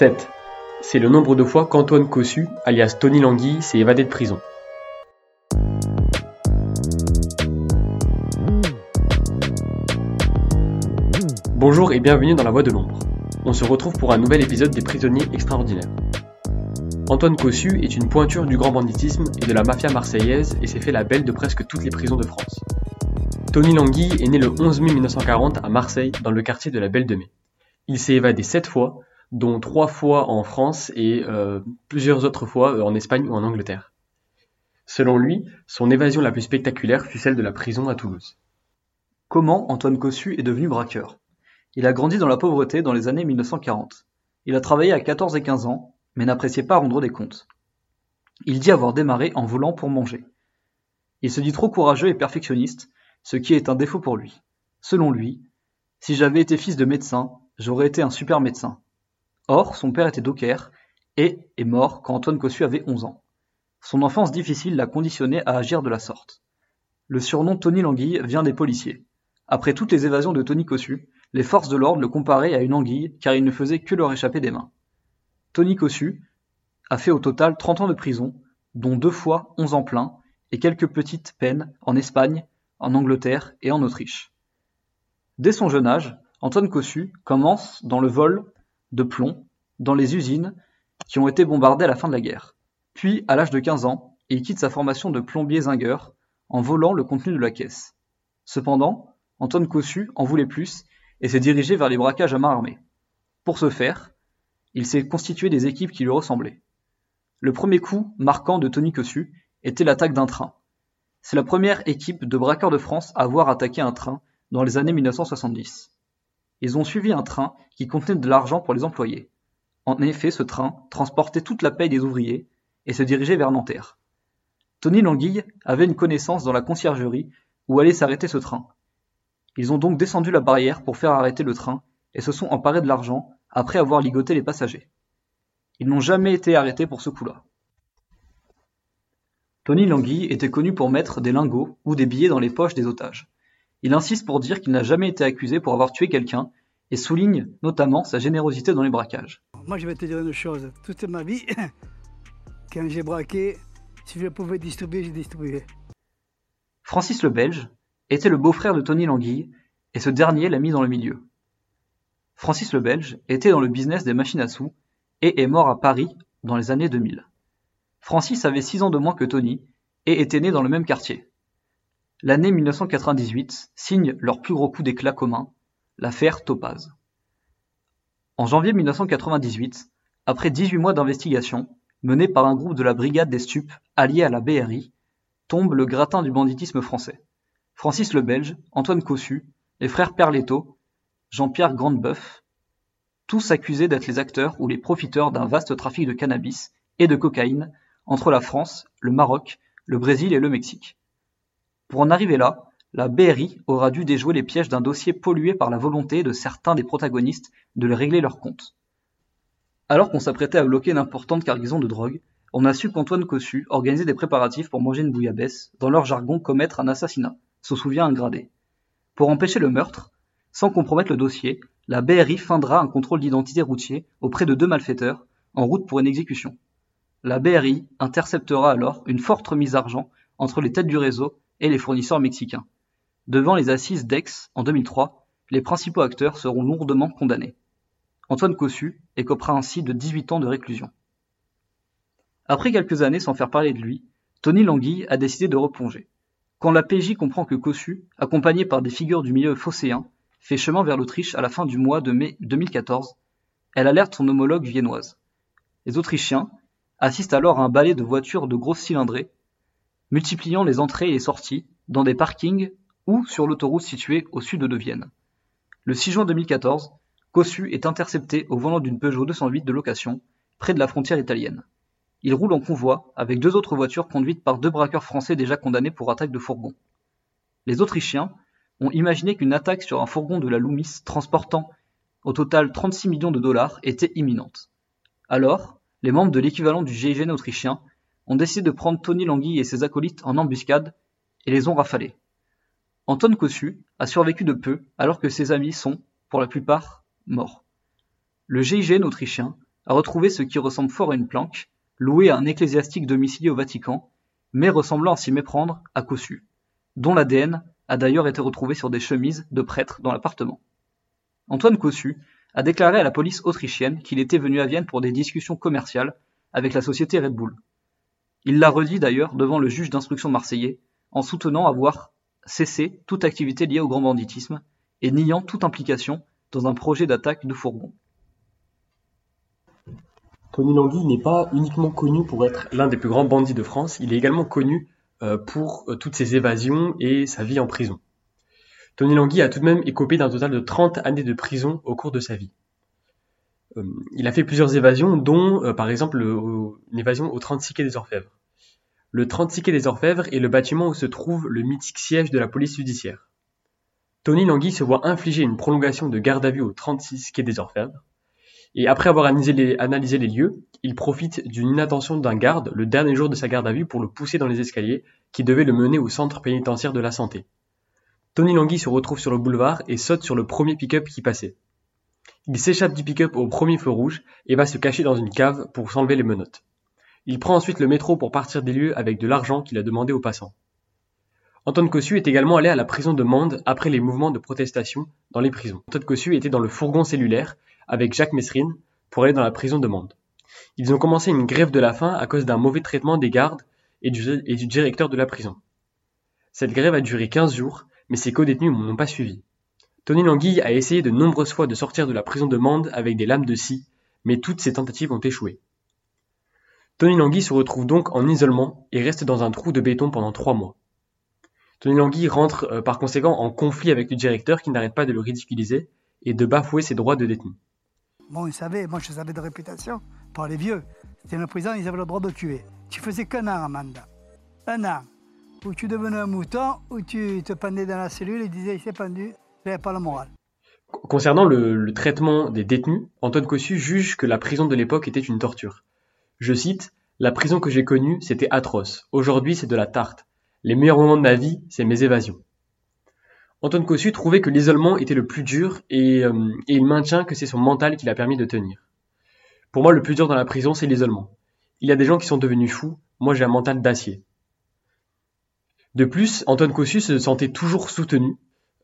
7. C'est le nombre de fois qu'Antoine Cossu, alias Tony Languille, s'est évadé de prison. Bonjour et bienvenue dans la Voix de l'ombre. On se retrouve pour un nouvel épisode des prisonniers extraordinaires. Antoine Cossu est une pointure du grand banditisme et de la mafia marseillaise et s'est fait la belle de presque toutes les prisons de France. Tony Languille est né le 11 mai 1940 à Marseille, dans le quartier de la Belle de Mai. Il s'est évadé sept fois, dont trois fois en France et euh, plusieurs autres fois euh, en Espagne ou en Angleterre. Selon lui, son évasion la plus spectaculaire fut celle de la prison à Toulouse. Comment Antoine Cossu est devenu braqueur? Il a grandi dans la pauvreté dans les années 1940. Il a travaillé à 14 et 15 ans, mais n'appréciait pas rendre des comptes. Il dit avoir démarré en volant pour manger. Il se dit trop courageux et perfectionniste, ce qui est un défaut pour lui. Selon lui, si j'avais été fils de médecin, j'aurais été un super médecin. Or, son père était docker et est mort quand Antoine Cossu avait 11 ans. Son enfance difficile l'a conditionné à agir de la sorte. Le surnom Tony Languille vient des policiers. Après toutes les évasions de Tony Cossu, les forces de l'ordre le comparaient à une anguille car il ne faisait que leur échapper des mains. Tony Cossu a fait au total 30 ans de prison, dont deux fois 11 ans plein et quelques petites peines en Espagne, en Angleterre et en Autriche. Dès son jeune âge, Antoine Cossu commence dans le vol de plomb dans les usines qui ont été bombardées à la fin de la guerre. Puis, à l'âge de 15 ans, il quitte sa formation de plombier zingueur en volant le contenu de la caisse. Cependant, Antoine Cossu en voulait plus et s'est dirigé vers les braquages à main armée. Pour ce faire, il s'est constitué des équipes qui lui ressemblaient. Le premier coup marquant de Tony Cossu était l'attaque d'un train. C'est la première équipe de braqueurs de France à avoir attaqué un train dans les années 1970. Ils ont suivi un train qui contenait de l'argent pour les employés. En effet, ce train transportait toute la paye des ouvriers et se dirigeait vers Nanterre. Tony Languille avait une connaissance dans la conciergerie où allait s'arrêter ce train. Ils ont donc descendu la barrière pour faire arrêter le train et se sont emparés de l'argent après avoir ligoté les passagers. Ils n'ont jamais été arrêtés pour ce coup-là. Tony Languille était connu pour mettre des lingots ou des billets dans les poches des otages. Il insiste pour dire qu'il n'a jamais été accusé pour avoir tué quelqu'un et souligne notamment sa générosité dans les braquages. Moi, je vais te dire une chose. Toute ma vie, quand j'ai braqué, si je pouvais distribuer, j'ai distribué. Francis le Belge était le beau-frère de Tony Languille et ce dernier l'a mis dans le milieu. Francis le Belge était dans le business des machines à sous et est mort à Paris dans les années 2000. Francis avait 6 ans de moins que Tony et était né dans le même quartier. L'année 1998 signe leur plus gros coup d'éclat commun, l'affaire Topaz. En janvier 1998, après 18 mois d'investigation, menée par un groupe de la Brigade des Stupes allié à la BRI, tombe le gratin du banditisme français. Francis le Belge, Antoine Cossu, les frères Perletto, Jean-Pierre Grandebeuf, tous accusés d'être les acteurs ou les profiteurs d'un vaste trafic de cannabis et de cocaïne entre la France, le Maroc, le Brésil et le Mexique. Pour en arriver là, la BRI aura dû déjouer les pièges d'un dossier pollué par la volonté de certains des protagonistes de les régler leurs comptes. Alors qu'on s'apprêtait à bloquer une importante cargaison de drogue, on a su qu'Antoine Cossu organisait des préparatifs pour manger une bouillabaisse, dans leur jargon commettre un assassinat, se souvient un gradé. Pour empêcher le meurtre, sans compromettre le dossier, la BRI feindra un contrôle d'identité routier auprès de deux malfaiteurs, en route pour une exécution. La BRI interceptera alors une forte remise d'argent entre les têtes du réseau et les fournisseurs mexicains. Devant les assises d'Aix en 2003, les principaux acteurs seront lourdement condamnés. Antoine Cossu écopera ainsi de 18 ans de réclusion. Après quelques années sans faire parler de lui, Tony Languille a décidé de replonger. Quand la PJ comprend que Cossu, accompagné par des figures du milieu phocéen, fait chemin vers l'Autriche à la fin du mois de mai 2014, elle alerte son homologue viennoise. Les Autrichiens assistent alors à un balai de voitures de grosses cylindrées multipliant les entrées et sorties dans des parkings ou sur l'autoroute située au sud de Vienne. Le 6 juin 2014, Cossu est intercepté au volant d'une Peugeot 208 de location, près de la frontière italienne. Il roule en convoi avec deux autres voitures conduites par deux braqueurs français déjà condamnés pour attaque de fourgon. Les Autrichiens ont imaginé qu'une attaque sur un fourgon de la Loomis transportant au total 36 millions de dollars était imminente. Alors, les membres de l'équivalent du GIGN autrichien ont décidé de prendre Tony Languille et ses acolytes en embuscade et les ont rafalés. Antoine Cossu a survécu de peu alors que ses amis sont, pour la plupart, morts. Le GIGN autrichien a retrouvé ce qui ressemble fort à une planque, louée à un ecclésiastique domicilié au Vatican, mais ressemblant à s'y méprendre à Cossu, dont l'ADN a d'ailleurs été retrouvé sur des chemises de prêtres dans l'appartement. Antoine Cossu a déclaré à la police autrichienne qu'il était venu à Vienne pour des discussions commerciales avec la société Red Bull. Il l'a redit d'ailleurs devant le juge d'instruction marseillais en soutenant avoir cessé toute activité liée au grand banditisme et niant toute implication dans un projet d'attaque de fourgon. Tony Langui n'est pas uniquement connu pour être l'un des plus grands bandits de France, il est également connu euh, pour euh, toutes ses évasions et sa vie en prison. Tony Langui a tout de même écopé d'un total de 30 années de prison au cours de sa vie. Euh, il a fait plusieurs évasions, dont par exemple une évasion au 36 quai des Orfèvres. Le 36 quai des Orfèvres est le bâtiment où se trouve le mythique siège de la police judiciaire. Tony Langui se voit infliger une prolongation de garde à vue au 36 quai des Orfèvres, et après avoir analysé les, lieux, il profite d'une inattention d'un garde le dernier jour de sa garde à vue pour le pousser dans les escaliers qui devaient le mener au centre pénitentiaire de la santé. Tony Langui se retrouve sur le boulevard et saute sur le premier pick-up qui passait. Il s'échappe du pick-up au premier feu rouge et va se cacher dans une cave pour s'enlever les menottes. Il prend ensuite le métro pour partir des lieux avec de l'argent qu'il a demandé aux passants. Antoine Cossu est également allé à la prison de Mende après les mouvements de protestation dans les prisons. Antoine Cossu était dans le fourgon cellulaire avec Jacques Messrine pour aller dans la prison de Mende. Ils ont commencé une grève de la faim à cause d'un mauvais traitement des gardes et du, directeur de la prison. Cette grève a duré 15 jours, mais ses co-détenus n'ont pas suivi. Tony Languille a essayé de nombreuses fois de sortir de la prison de Mende avec des lames de scie, mais toutes ses tentatives ont échoué. Tony Languille se retrouve donc en isolement et reste dans un trou de béton pendant trois mois. Tony Languille rentre euh, par conséquent en conflit avec le directeur qui n'arrête pas de le ridiculiser et de bafouer ses droits de détenu. Bon, ils savaient, moi je savais de réputation, par les vieux. C'était le prison, ils avaient le droit de tuer. Tu faisais qu'un an, Amanda. Un an. Où tu devenais un mouton, où tu te pendais dans la cellule et disais il s'est pendu, Concernant le, traitement des détenus, Antoine Cossu juge que la prison de l'époque était une torture. Je cite La prison que j'ai connue, c'était atroce. Aujourd'hui, c'est de la tarte. Les meilleurs moments de ma vie, c'est mes évasions. Antoine Cossu trouvait que l'isolement était le plus dur euh, et, il maintient que c'est son mental qui l'a permis de tenir. Pour moi, le plus dur dans la prison, c'est l'isolement. Il y a des gens qui sont devenus fous, moi j'ai un mental d'acier. De plus, Antoine Cossu se sentait toujours soutenu.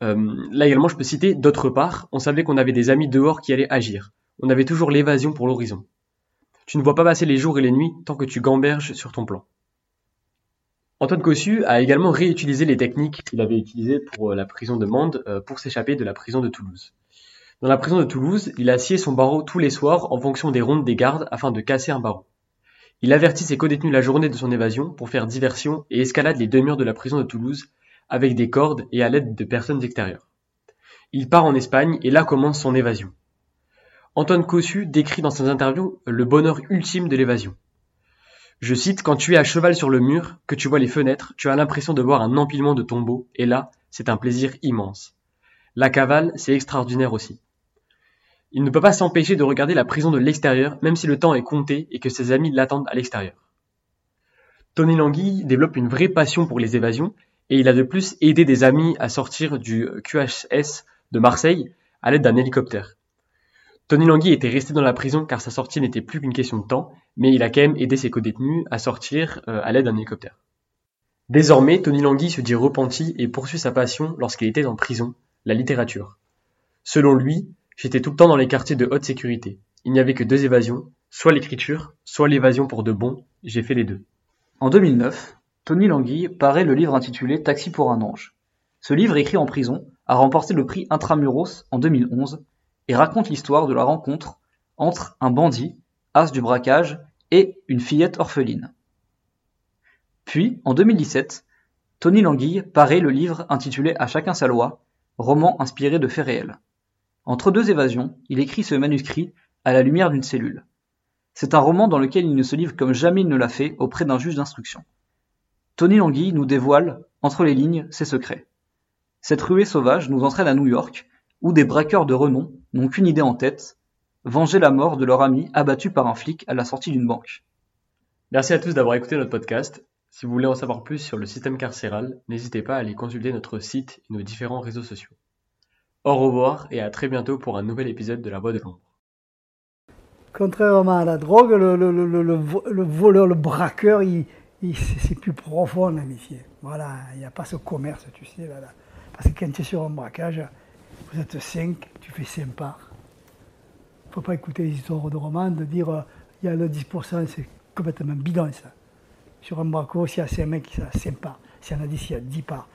Euh, là également, je peux citer d'autre part, on savait qu'on avait des amis dehors qui allaient agir. On avait toujours l'évasion pour l'horizon. Tu ne vois pas passer les jours et les nuits tant que tu gamberges sur ton plan. Antoine Cossu a également réutilisé les techniques qu'il avait utilisées pour euh, la prison de Mende euh, pour s'échapper de la prison de Toulouse. Dans la prison de Toulouse, il a scié son barreau tous les soirs en fonction des rondes des gardes afin de casser un barreau. Il avertit ses codétenus la journée de son évasion pour faire diversion et escalade les deux murs de la prison de Toulouse avec des cordes et à l'aide de personnes extérieures. Il part en Espagne et là commence son évasion. Antoine Cossu décrit dans ses interviews le bonheur ultime de l'évasion. Je cite Quand tu es à cheval sur le mur, que tu vois les fenêtres, tu as l'impression de voir un empilement de tombeaux, et là, c'est un plaisir immense. La cavale, c'est extraordinaire aussi. Il ne peut pas s'empêcher de regarder la prison de l'extérieur, même si le temps est compté et que ses amis l'attendent à l'extérieur. Tony Langui développe une vraie passion pour les évasions, et il a de plus aidé des amis à sortir du QHS de Marseille à l'aide d'un hélicoptère. Tony Langui était resté dans la prison car sa sortie n'était plus qu'une question de temps, mais il a quand même aidé ses co-détenus à sortir euh, à l'aide d'un hélicoptère. Désormais, Tony Langui se dit repenti et poursuit sa passion lorsqu'il était en prison, la littérature. Selon lui, j'étais tout le temps dans les quartiers de haute sécurité. Il n'y avait que deux évasions, soit l'écriture, soit l'évasion pour de bon, j'ai fait les deux. En 2009, Tony Langui paraît le livre intitulé Taxi pour un ange. Ce livre écrit en prison a remporté le prix Intramuros en 2011 et raconte l'histoire de la rencontre entre un bandit, as du braquage, et une fillette orpheline. Puis, en 2017, Tony Languille paraît le livre intitulé À chacun sa loi, roman inspiré de faits réels. Entre deux évasions, il écrit ce manuscrit à la lumière d'une cellule. C'est un roman dans lequel il ne se livre comme jamais il ne l'a fait auprès d'un juge d'instruction. Tony Languille nous dévoile, entre les lignes, ses secrets. Cette ruée sauvage nous entraîne à New York, où des braqueurs de renom n'ont qu'une idée en tête, venger la mort de leur ami abattu par un flic à la sortie d'une banque. Merci à tous d'avoir écouté notre podcast. Si vous voulez en savoir plus sur le système carcéral, n'hésitez pas à aller consulter notre site et nos différents réseaux sociaux. Au revoir et à très bientôt pour un nouvel épisode de La Voix de l'ombre. Contrairement à la drogue, le, le, le, le voleur, le braqueur, il, c'est plus profond l'amitié. Voilà, il n'y a pas ce commerce, tu sais. Là, Parce que quand tu es sur un braquage, vous êtes cinq, tu fais cinq parts. Il ne faut pas écouter les histoires de romans, de dire euh, il y a le 10%, c'est complètement bidon ça. Sur un braco, s'il y a 5 mecs, il y a 5 parts. S'il y en a 10, il y a 10 parts.